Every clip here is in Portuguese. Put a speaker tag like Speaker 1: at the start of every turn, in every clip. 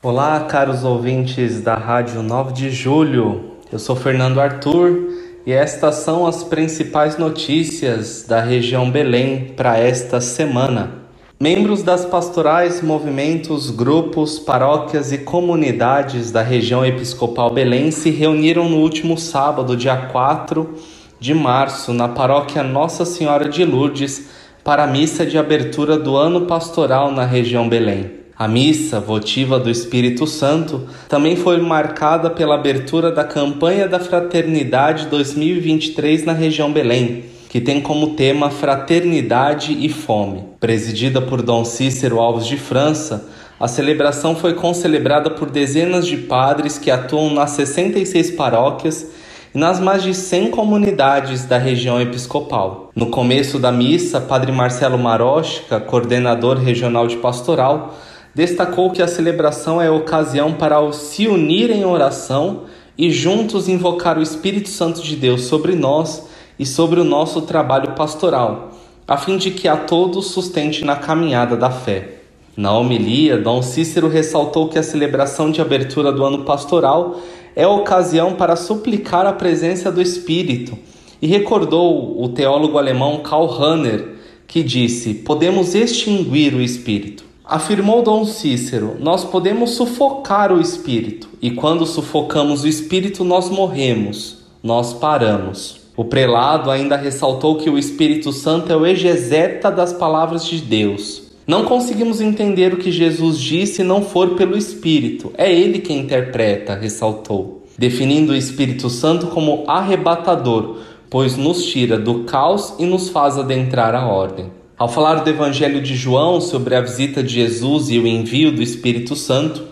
Speaker 1: Olá, caros ouvintes da Rádio 9 de Julho. Eu sou Fernando Arthur e estas são as principais notícias da região Belém para esta semana. Membros das pastorais, movimentos, grupos, paróquias e comunidades da região episcopal Belém se reuniram no último sábado, dia 4 de março, na paróquia Nossa Senhora de Lourdes, para a missa de abertura do ano pastoral na região Belém. A missa votiva do Espírito Santo também foi marcada pela abertura da campanha da Fraternidade 2023 na região Belém, que tem como tema Fraternidade e Fome. Presidida por Dom Cícero Alves de França, a celebração foi concelebrada por dezenas de padres que atuam nas 66 paróquias e nas mais de 100 comunidades da região episcopal. No começo da missa, Padre Marcelo Marochka, coordenador regional de pastoral, destacou que a celebração é ocasião para se unir em oração e juntos invocar o Espírito Santo de Deus sobre nós e sobre o nosso trabalho pastoral, a fim de que a todos sustente na caminhada da fé. Na homilia, Dom Cícero ressaltou que a celebração de abertura do ano pastoral é ocasião para suplicar a presença do Espírito e recordou o teólogo alemão Karl Rahner, que disse: Podemos extinguir o Espírito. Afirmou Dom Cícero: Nós podemos sufocar o espírito, e quando sufocamos o espírito, nós morremos, nós paramos. O prelado ainda ressaltou que o Espírito Santo é o exegeta das palavras de Deus. Não conseguimos entender o que Jesus disse se não for pelo Espírito. É ele quem interpreta, ressaltou, definindo o Espírito Santo como arrebatador, pois nos tira do caos e nos faz adentrar a ordem. Ao falar do Evangelho de João sobre a visita de Jesus e o envio do Espírito Santo,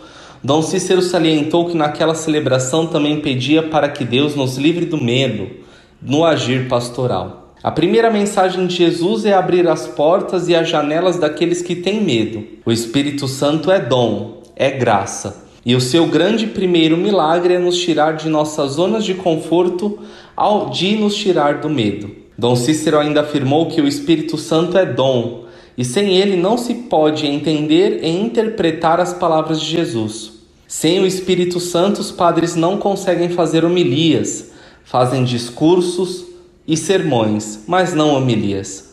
Speaker 1: Dom Cícero salientou que naquela celebração também pedia para que Deus nos livre do medo no agir pastoral. A primeira mensagem de Jesus é abrir as portas e as janelas daqueles que têm medo. O Espírito Santo é dom, é graça. E o seu grande primeiro milagre é nos tirar de nossas zonas de conforto ao de nos tirar do medo. Dom Cícero ainda afirmou que o Espírito Santo é dom e sem ele não se pode entender e interpretar as palavras de Jesus. Sem o Espírito Santo, os padres não conseguem fazer homilias, fazem discursos e sermões, mas não homilias.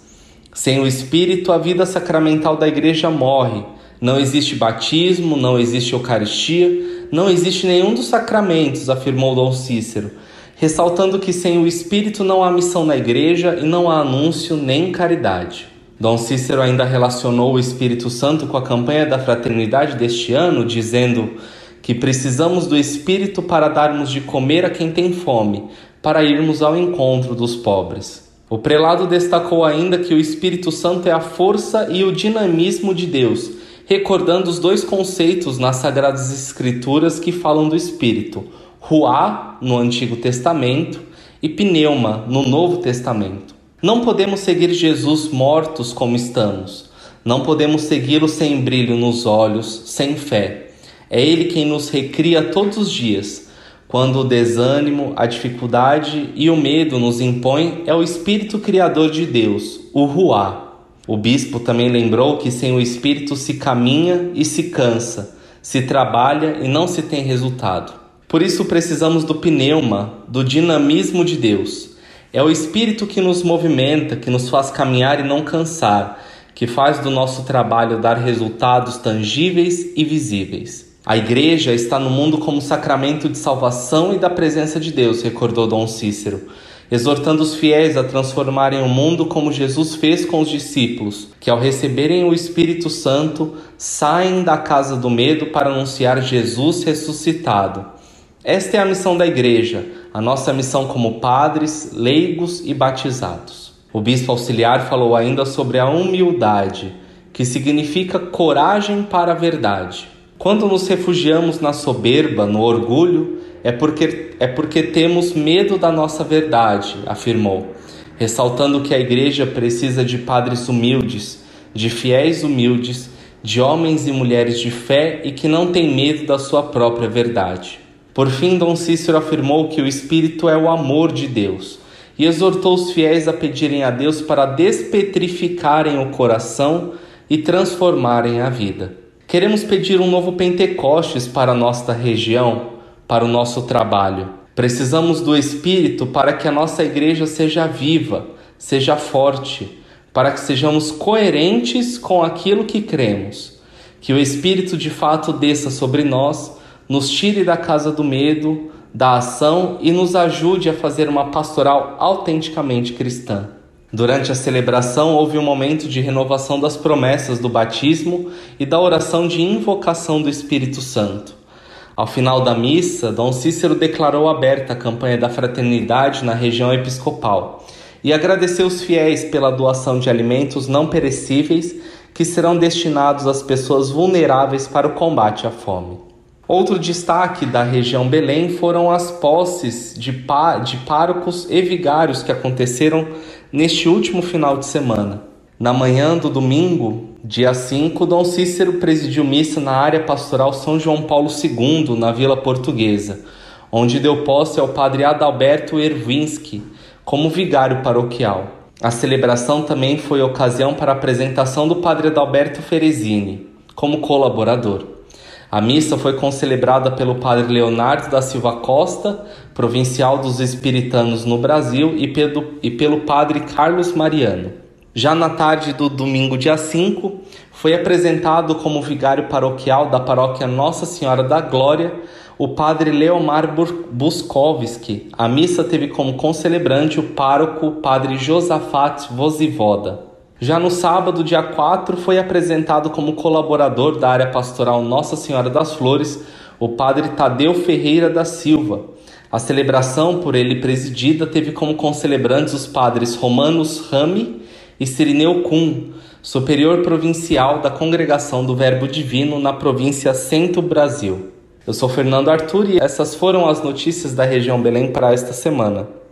Speaker 1: Sem o Espírito, a vida sacramental da igreja morre. Não existe batismo, não existe Eucaristia, não existe nenhum dos sacramentos, afirmou Dom Cícero ressaltando que sem o Espírito não há missão na igreja e não há anúncio nem caridade. Dom Cícero ainda relacionou o Espírito Santo com a campanha da fraternidade deste ano, dizendo que precisamos do Espírito para darmos de comer a quem tem fome, para irmos ao encontro dos pobres. O prelado destacou ainda que o Espírito Santo é a força e o dinamismo de Deus, recordando os dois conceitos nas Sagradas Escrituras que falam do Espírito Ruá no Antigo Testamento e Pneuma no Novo Testamento. Não podemos seguir Jesus mortos como estamos. Não podemos segui-lo sem brilho nos olhos, sem fé. É Ele quem nos recria todos os dias. Quando o desânimo, a dificuldade e o medo nos impõem, é o Espírito Criador de Deus, o Ruá. O bispo também lembrou que sem o Espírito se caminha e se cansa, se trabalha e não se tem resultado. Por isso precisamos do pneuma, do dinamismo de Deus. É o Espírito que nos movimenta, que nos faz caminhar e não cansar, que faz do nosso trabalho dar resultados tangíveis e visíveis. A Igreja está no mundo como sacramento de salvação e da presença de Deus, recordou Dom Cícero, exortando os fiéis a transformarem o mundo como Jesus fez com os discípulos, que ao receberem o Espírito Santo saem da casa do medo para anunciar Jesus ressuscitado. Esta é a missão da Igreja, a nossa missão como padres, leigos e batizados. O bispo auxiliar falou ainda sobre a humildade, que significa coragem para a verdade. Quando nos refugiamos na soberba, no orgulho, é porque, é porque temos medo da nossa verdade, afirmou, ressaltando que a Igreja precisa de padres humildes, de fiéis humildes, de homens e mulheres de fé e que não têm medo da sua própria verdade. Por fim, Dom Cícero afirmou que o Espírito é o amor de Deus e exortou os fiéis a pedirem a Deus para despetrificarem o coração e transformarem a vida. Queremos pedir um novo Pentecostes para nossa região, para o nosso trabalho. Precisamos do Espírito para que a nossa igreja seja viva, seja forte, para que sejamos coerentes com aquilo que cremos. Que o Espírito de fato desça sobre nós, nos tire da casa do medo, da ação e nos ajude a fazer uma pastoral autenticamente cristã. Durante a celebração, houve um momento de renovação das promessas do batismo e da oração de invocação do Espírito Santo. Ao final da missa, Dom Cícero declarou aberta a campanha da fraternidade na região episcopal e agradeceu os fiéis pela doação de alimentos não perecíveis que serão destinados às pessoas vulneráveis para o combate à fome. Outro destaque da região Belém foram as posses de, pá de párocos e vigários que aconteceram neste último final de semana. Na manhã do domingo, dia 5, Dom Cícero presidiu missa na área pastoral São João Paulo II, na Vila Portuguesa, onde deu posse ao padre Adalberto Erwinski como vigário paroquial. A celebração também foi ocasião para a apresentação do padre Adalberto Ferezini como colaborador. A missa foi concelebrada pelo padre Leonardo da Silva Costa, provincial dos Espiritanos no Brasil, e pelo, e pelo padre Carlos Mariano. Já na tarde do domingo, dia 5, foi apresentado como vigário paroquial da paróquia Nossa Senhora da Glória o padre Leomar Buskovski. A missa teve como concelebrante o pároco padre Josafat Vozivoda. Já no sábado, dia 4, foi apresentado como colaborador da área pastoral Nossa Senhora das Flores o padre Tadeu Ferreira da Silva. A celebração, por ele presidida, teve como concelebrantes os padres Romanos Rami e Sirineu Kuhn, superior provincial da Congregação do Verbo Divino na província Centro-Brasil. Eu sou Fernando Arthur e essas foram as notícias da região Belém para esta semana.